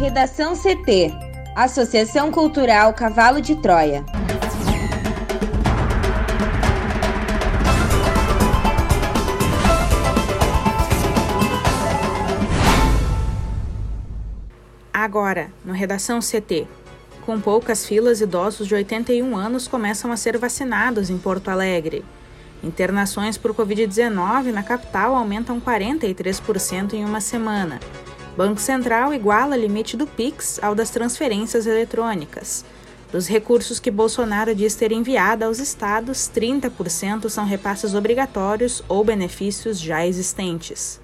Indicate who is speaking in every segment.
Speaker 1: Redação CT Associação Cultural Cavalo de Troia.
Speaker 2: Agora, no Redação CT. Com poucas filas, idosos de 81 anos começam a ser vacinados em Porto Alegre. Internações por Covid-19 na capital aumentam 43% em uma semana. Banco Central iguala limite do PIX ao das transferências eletrônicas. Dos recursos que Bolsonaro diz ter enviado aos estados, 30% são repasses obrigatórios ou benefícios já existentes.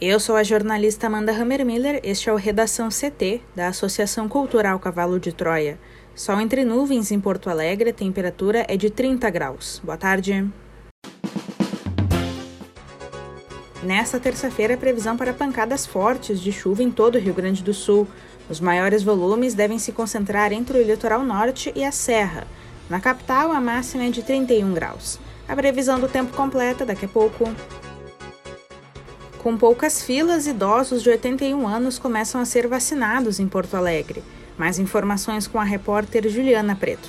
Speaker 2: Eu sou a jornalista Amanda Hammermiller, este é o Redação CT, da Associação Cultural Cavalo de Troia. Sol entre nuvens em Porto Alegre, a temperatura é de 30 graus. Boa tarde. Nesta terça-feira, previsão para pancadas fortes de chuva em todo o Rio Grande do Sul. Os maiores volumes devem se concentrar entre o litoral norte e a serra. Na capital, a máxima é de 31 graus. A previsão do tempo completa daqui a pouco. Com poucas filas, idosos de 81 anos começam a ser vacinados em Porto Alegre. Mais informações com a repórter Juliana Preto.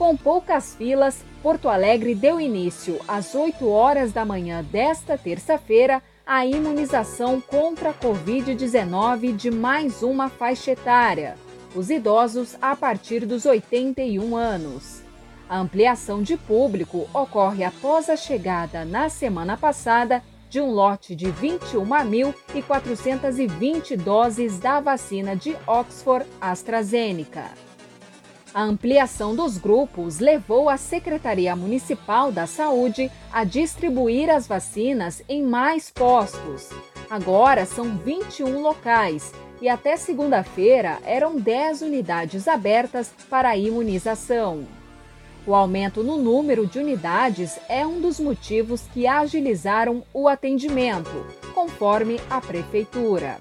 Speaker 3: Com poucas filas, Porto Alegre deu início às 8 horas da manhã desta terça-feira à imunização contra a Covid-19 de mais uma faixa etária, os idosos a partir dos 81 anos. A ampliação de público ocorre após a chegada na semana passada de um lote de 21.420 doses da vacina de Oxford AstraZeneca. A ampliação dos grupos levou a Secretaria Municipal da Saúde a distribuir as vacinas em mais postos. Agora são 21 locais e até segunda-feira eram 10 unidades abertas para a imunização. O aumento no número de unidades é um dos motivos que agilizaram o atendimento, conforme a Prefeitura.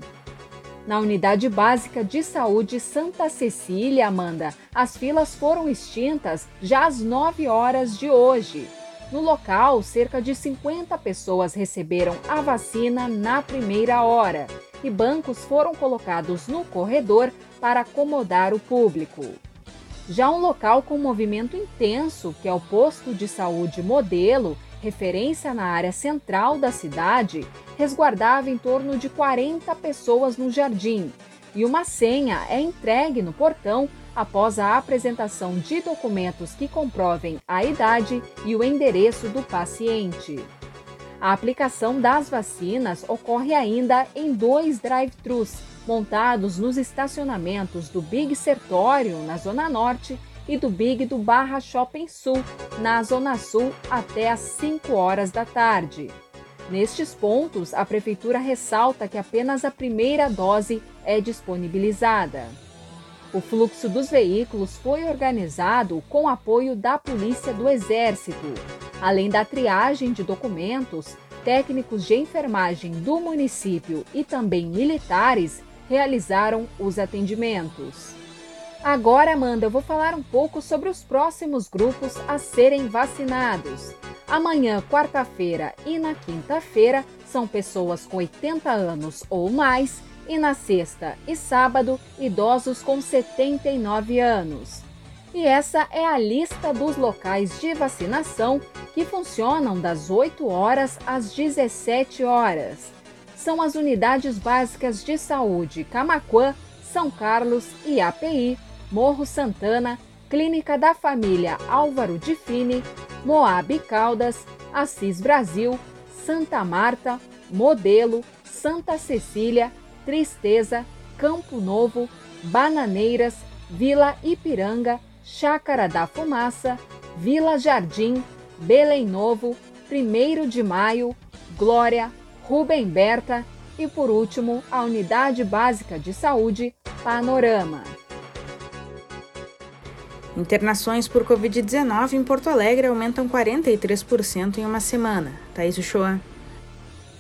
Speaker 3: Na Unidade Básica de Saúde Santa Cecília, Amanda, as filas foram extintas já às 9 horas de hoje. No local, cerca de 50 pessoas receberam a vacina na primeira hora e bancos foram colocados no corredor para acomodar o público. Já um local com movimento intenso, que é o posto de saúde modelo, referência na área central da cidade, resguardava em torno de 40 pessoas no jardim. E uma senha é entregue no portão após a apresentação de documentos que comprovem a idade e o endereço do paciente. A aplicação das vacinas ocorre ainda em dois drive-thrus montados nos estacionamentos do Big Sertório, na Zona Norte, e do Big do Barra Shopping Sul, na Zona Sul, até às 5 horas da tarde. Nestes pontos, a Prefeitura ressalta que apenas a primeira dose é disponibilizada. O fluxo dos veículos foi organizado com apoio da Polícia do Exército. Além da triagem de documentos, técnicos de enfermagem do município e também militares realizaram os atendimentos. Agora, Amanda, eu vou falar um pouco sobre os próximos grupos a serem vacinados. Amanhã, quarta-feira e na quinta-feira são pessoas com 80 anos ou mais, e na sexta e sábado, idosos com 79 anos. E essa é a lista dos locais de vacinação que funcionam das 8 horas às 17 horas. São as unidades básicas de saúde Camaquã, São Carlos e API, Morro Santana, Clínica da Família Álvaro de Fini, Moab Caldas, Assis Brasil, Santa Marta, Modelo, Santa Cecília, Tristeza, Campo Novo, Bananeiras, Vila Ipiranga, Chácara da Fumaça, Vila Jardim, Belém Novo, 1 de Maio, Glória, Rubem Berta e, por último, a Unidade Básica de Saúde Panorama.
Speaker 2: Internações por Covid-19 em Porto Alegre aumentam 43% em uma semana. Thaís Uchoa.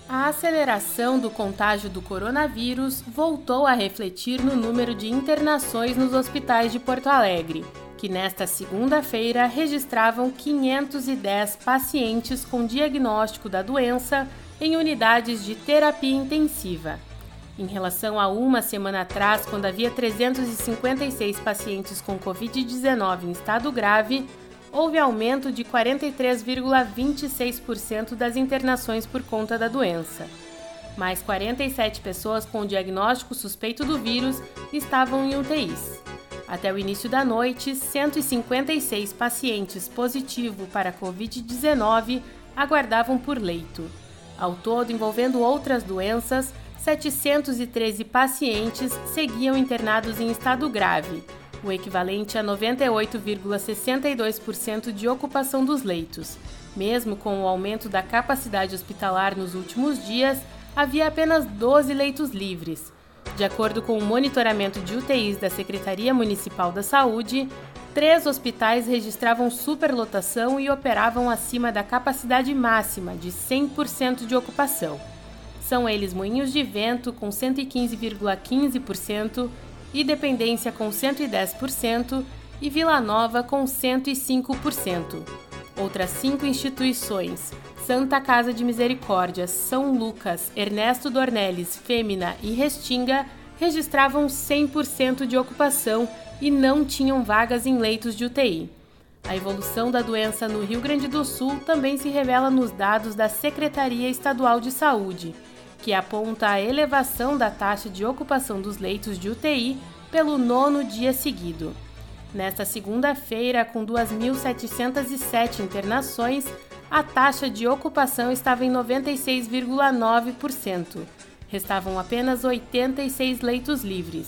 Speaker 4: A aceleração do contágio do coronavírus voltou a refletir no número de internações nos hospitais de Porto Alegre. que nesta segunda-feira registravam 510 pacientes com diagnóstico da doença em unidades de terapia intensiva. Em relação a uma semana atrás, quando havia 356 pacientes com Covid-19 em estado grave, houve aumento de 43,26% das internações por conta da doença. Mais 47 pessoas com diagnóstico suspeito do vírus estavam em UTIs. Até o início da noite, 156 pacientes positivos para Covid-19 aguardavam por leito. Ao todo, envolvendo outras doenças, 713 pacientes seguiam internados em estado grave, o equivalente a 98,62% de ocupação dos leitos. Mesmo com o aumento da capacidade hospitalar nos últimos dias, havia apenas 12 leitos livres. De acordo com o monitoramento de UTIs da Secretaria Municipal da Saúde, três hospitais registravam superlotação e operavam acima da capacidade máxima de 100% de ocupação. São eles Moinhos de Vento, com 115,15%, Independência, com 110%, e Vila Nova, com 105%. Outras cinco instituições, Santa Casa de Misericórdia, São Lucas, Ernesto Dornelles, Fêmina e Restinga registravam 100% de ocupação e não tinham vagas em leitos de UTI. A evolução da doença no Rio Grande do Sul também se revela nos dados da Secretaria Estadual de Saúde, que aponta a elevação da taxa de ocupação dos leitos de UTI pelo nono dia seguido. Nesta segunda-feira, com 2.707 internações, a taxa de ocupação estava em 96,9%. Restavam apenas 86 leitos livres.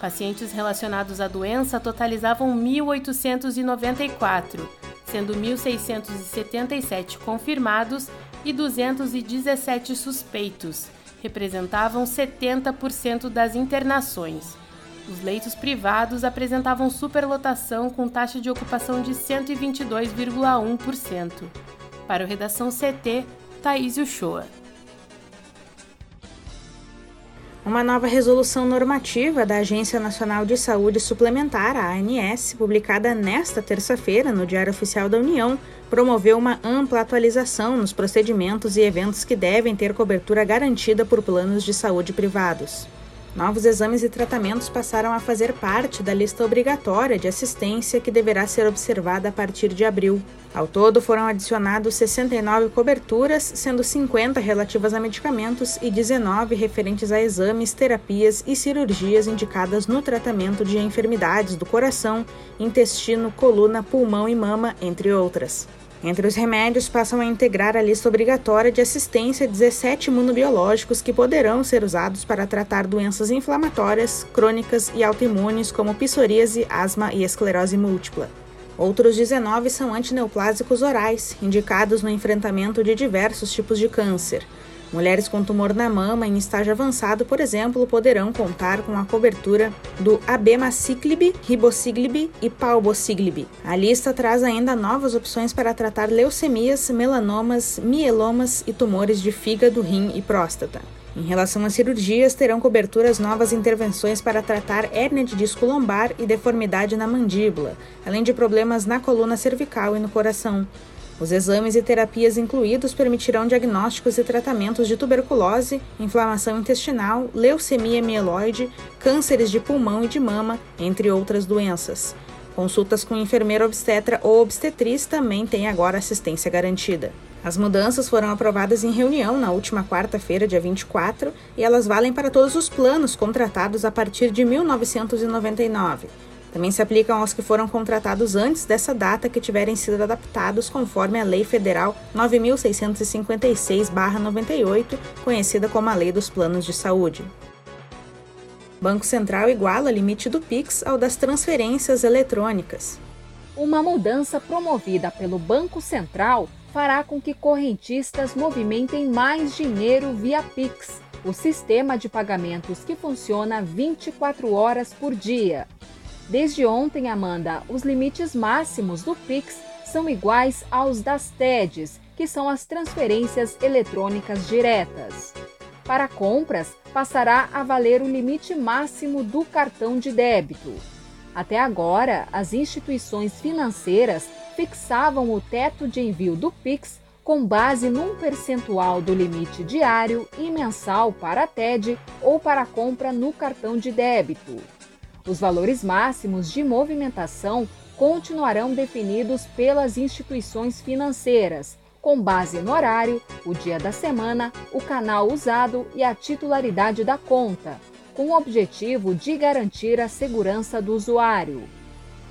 Speaker 4: Pacientes relacionados à doença totalizavam 1.894, sendo 1.677 confirmados e 217 suspeitos. Representavam 70% das internações. Os leitos privados apresentavam superlotação com taxa de ocupação de 122,1%. Para o Redação CT, Thaís Uchoa.
Speaker 2: Uma nova resolução normativa da Agência Nacional de Saúde Suplementar, a ANS, publicada nesta terça-feira no Diário Oficial da União, promoveu uma ampla atualização nos procedimentos e eventos que devem ter cobertura garantida por planos de saúde privados. Novos exames e tratamentos passaram a fazer parte da lista obrigatória de assistência que deverá ser observada a partir de abril. Ao todo, foram adicionados 69 coberturas, sendo 50 relativas a medicamentos e 19 referentes a exames, terapias e cirurgias indicadas no tratamento de enfermidades do coração, intestino, coluna, pulmão e mama, entre outras. Entre os remédios, passam a integrar a lista obrigatória de assistência 17 imunobiológicos que poderão ser usados para tratar doenças inflamatórias, crônicas e autoimunes, como psoríase, asma e esclerose múltipla. Outros 19 são antineoplásicos orais, indicados no enfrentamento de diversos tipos de câncer. Mulheres com tumor na mama em estágio avançado, por exemplo, poderão contar com a cobertura do abemaciclib, ribociclib e palbociclib. A lista traz ainda novas opções para tratar leucemias, melanomas, mielomas e tumores de fígado, rim e próstata. Em relação às cirurgias, terão coberturas novas intervenções para tratar hérnia de disco lombar e deformidade na mandíbula, além de problemas na coluna cervical e no coração. Os exames e terapias incluídos permitirão diagnósticos e tratamentos de tuberculose, inflamação intestinal, leucemia mieloide, cânceres de pulmão e de mama, entre outras doenças. Consultas com enfermeira obstetra ou obstetriz também têm agora assistência garantida. As mudanças foram aprovadas em reunião na última quarta-feira, dia 24, e elas valem para todos os planos contratados a partir de 1999. Também se aplicam aos que foram contratados antes dessa data que tiverem sido adaptados conforme a Lei Federal 9656-98, conhecida como a Lei dos Planos de Saúde. Banco Central iguala limite do Pix ao das transferências eletrônicas.
Speaker 3: Uma mudança promovida pelo Banco Central fará com que correntistas movimentem mais dinheiro via Pix, o sistema de pagamentos que funciona 24 horas por dia. Desde ontem, Amanda, os limites máximos do Pix são iguais aos das TEDs, que são as transferências eletrônicas diretas. Para compras, passará a valer o limite máximo do cartão de débito. Até agora, as instituições financeiras fixavam o teto de envio do Pix com base num percentual do limite diário e mensal para a TED ou para compra no cartão de débito. Os valores máximos de movimentação continuarão definidos pelas instituições financeiras, com base no horário, o dia da semana, o canal usado e a titularidade da conta, com o objetivo de garantir a segurança do usuário.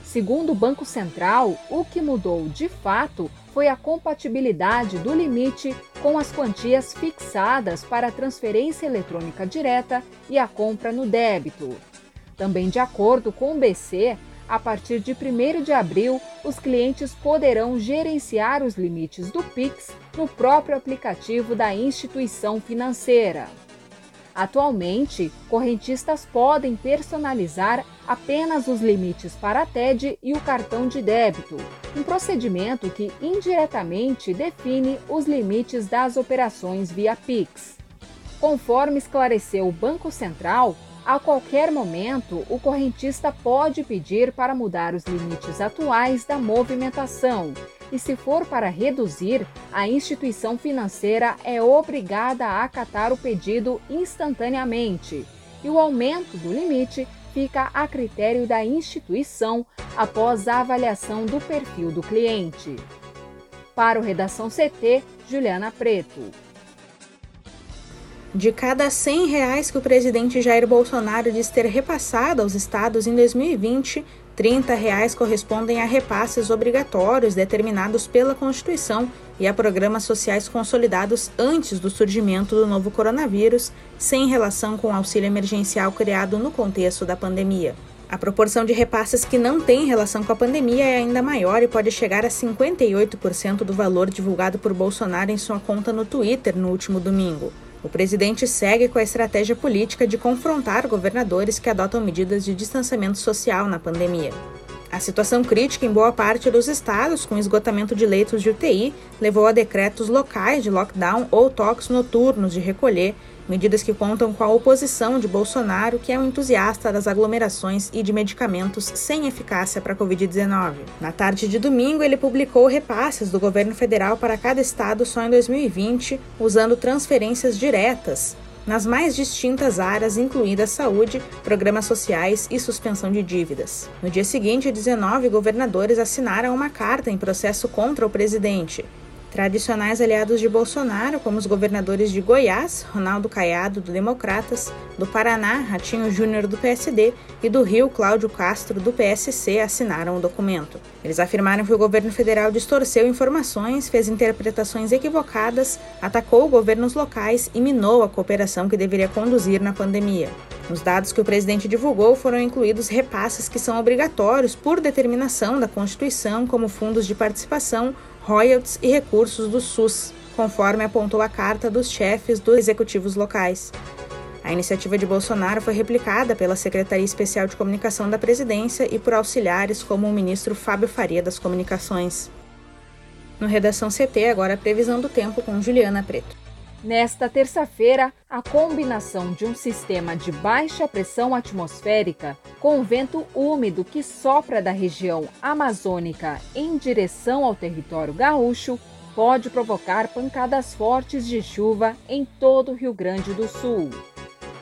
Speaker 3: Segundo o Banco Central, o que mudou de fato foi a compatibilidade do limite com as quantias fixadas para a transferência eletrônica direta e a compra no débito. Também de acordo com o BC, a partir de 1 de abril, os clientes poderão gerenciar os limites do Pix no próprio aplicativo da instituição financeira. Atualmente, correntistas podem personalizar apenas os limites para a TED e o cartão de débito, um procedimento que indiretamente define os limites das operações via Pix. Conforme esclareceu o Banco Central, a qualquer momento, o correntista pode pedir para mudar os limites atuais da movimentação, e se for para reduzir, a instituição financeira é obrigada a acatar o pedido instantaneamente, e o aumento do limite fica a critério da instituição após a avaliação do perfil do cliente. Para o Redação CT, Juliana Preto.
Speaker 2: De cada 100 reais que o presidente Jair Bolsonaro diz ter repassado aos estados em 2020, 30 reais correspondem a repasses obrigatórios determinados pela Constituição e a programas sociais consolidados antes do surgimento do novo coronavírus, sem relação com o auxílio emergencial criado no contexto da pandemia. A proporção de repasses que não tem relação com a pandemia é ainda maior e pode chegar a 58% do valor divulgado por Bolsonaro em sua conta no Twitter no último domingo. O presidente segue com a estratégia política de confrontar governadores que adotam medidas de distanciamento social na pandemia. A situação crítica em boa parte dos estados, com esgotamento de leitos de UTI, levou a decretos locais de lockdown ou toques noturnos de recolher medidas que contam com a oposição de Bolsonaro, que é um entusiasta das aglomerações e de medicamentos sem eficácia para a Covid-19. Na tarde de domingo, ele publicou repasses do governo federal para cada estado só em 2020, usando transferências diretas nas mais distintas áreas, incluindo a saúde, programas sociais e suspensão de dívidas. No dia seguinte, 19 governadores assinaram uma carta em processo contra o presidente, Tradicionais aliados de Bolsonaro, como os governadores de Goiás, Ronaldo Caiado, do Democratas, do Paraná, Ratinho Júnior, do PSD, e do Rio, Cláudio Castro, do PSC, assinaram o documento. Eles afirmaram que o governo federal distorceu informações, fez interpretações equivocadas, atacou governos locais e minou a cooperação que deveria conduzir na pandemia. Nos dados que o presidente divulgou foram incluídos repasses que são obrigatórios por determinação da Constituição, como fundos de participação royalties e recursos do SUS, conforme apontou a carta dos chefes dos executivos locais. A iniciativa de Bolsonaro foi replicada pela Secretaria Especial de Comunicação da Presidência e por auxiliares como o ministro Fábio Faria das Comunicações. No Redação CT, agora a previsão do tempo com Juliana Preto.
Speaker 3: Nesta terça-feira, a combinação de um sistema de baixa pressão atmosférica com vento úmido que sopra da região amazônica em direção ao território gaúcho pode provocar pancadas fortes de chuva em todo o Rio Grande do Sul.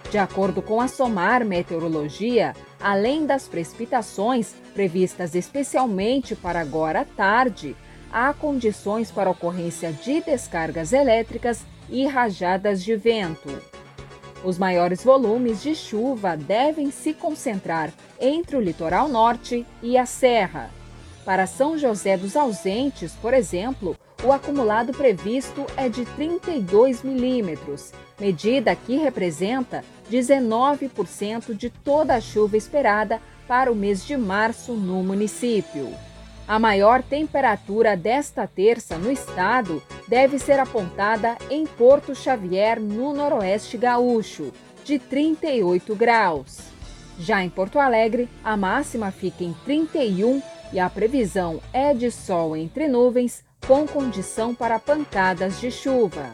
Speaker 3: De acordo com a SOMAR Meteorologia, além das precipitações previstas especialmente para agora à tarde, há condições para ocorrência de descargas elétricas e rajadas de vento. Os maiores volumes de chuva devem se concentrar entre o litoral norte e a serra. Para São José dos Ausentes, por exemplo, o acumulado previsto é de 32 milímetros, medida que representa 19% de toda a chuva esperada para o mês de março no município. A maior temperatura desta terça no estado deve ser apontada em Porto Xavier, no Noroeste Gaúcho, de 38 graus. Já em Porto Alegre, a máxima fica em 31 e a previsão é de sol entre nuvens, com condição para pancadas de chuva.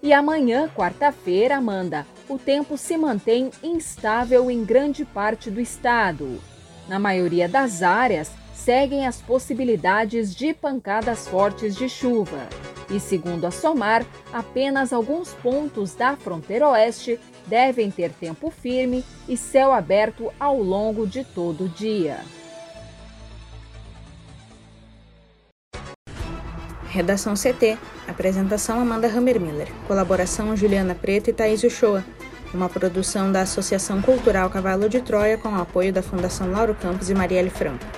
Speaker 3: E amanhã, quarta-feira, Amanda, o tempo se mantém instável em grande parte do estado. Na maioria das áreas, seguem as possibilidades de pancadas fortes de chuva. E segundo a SOMAR, apenas alguns pontos da fronteira oeste devem ter tempo firme e céu aberto ao longo de todo o dia.
Speaker 2: Redação CT. Apresentação Amanda Hammermiller. Colaboração Juliana Preto e Thaís Uchoa. Uma produção da Associação Cultural Cavalo de Troia com o apoio da Fundação Lauro Campos e Marielle Franco.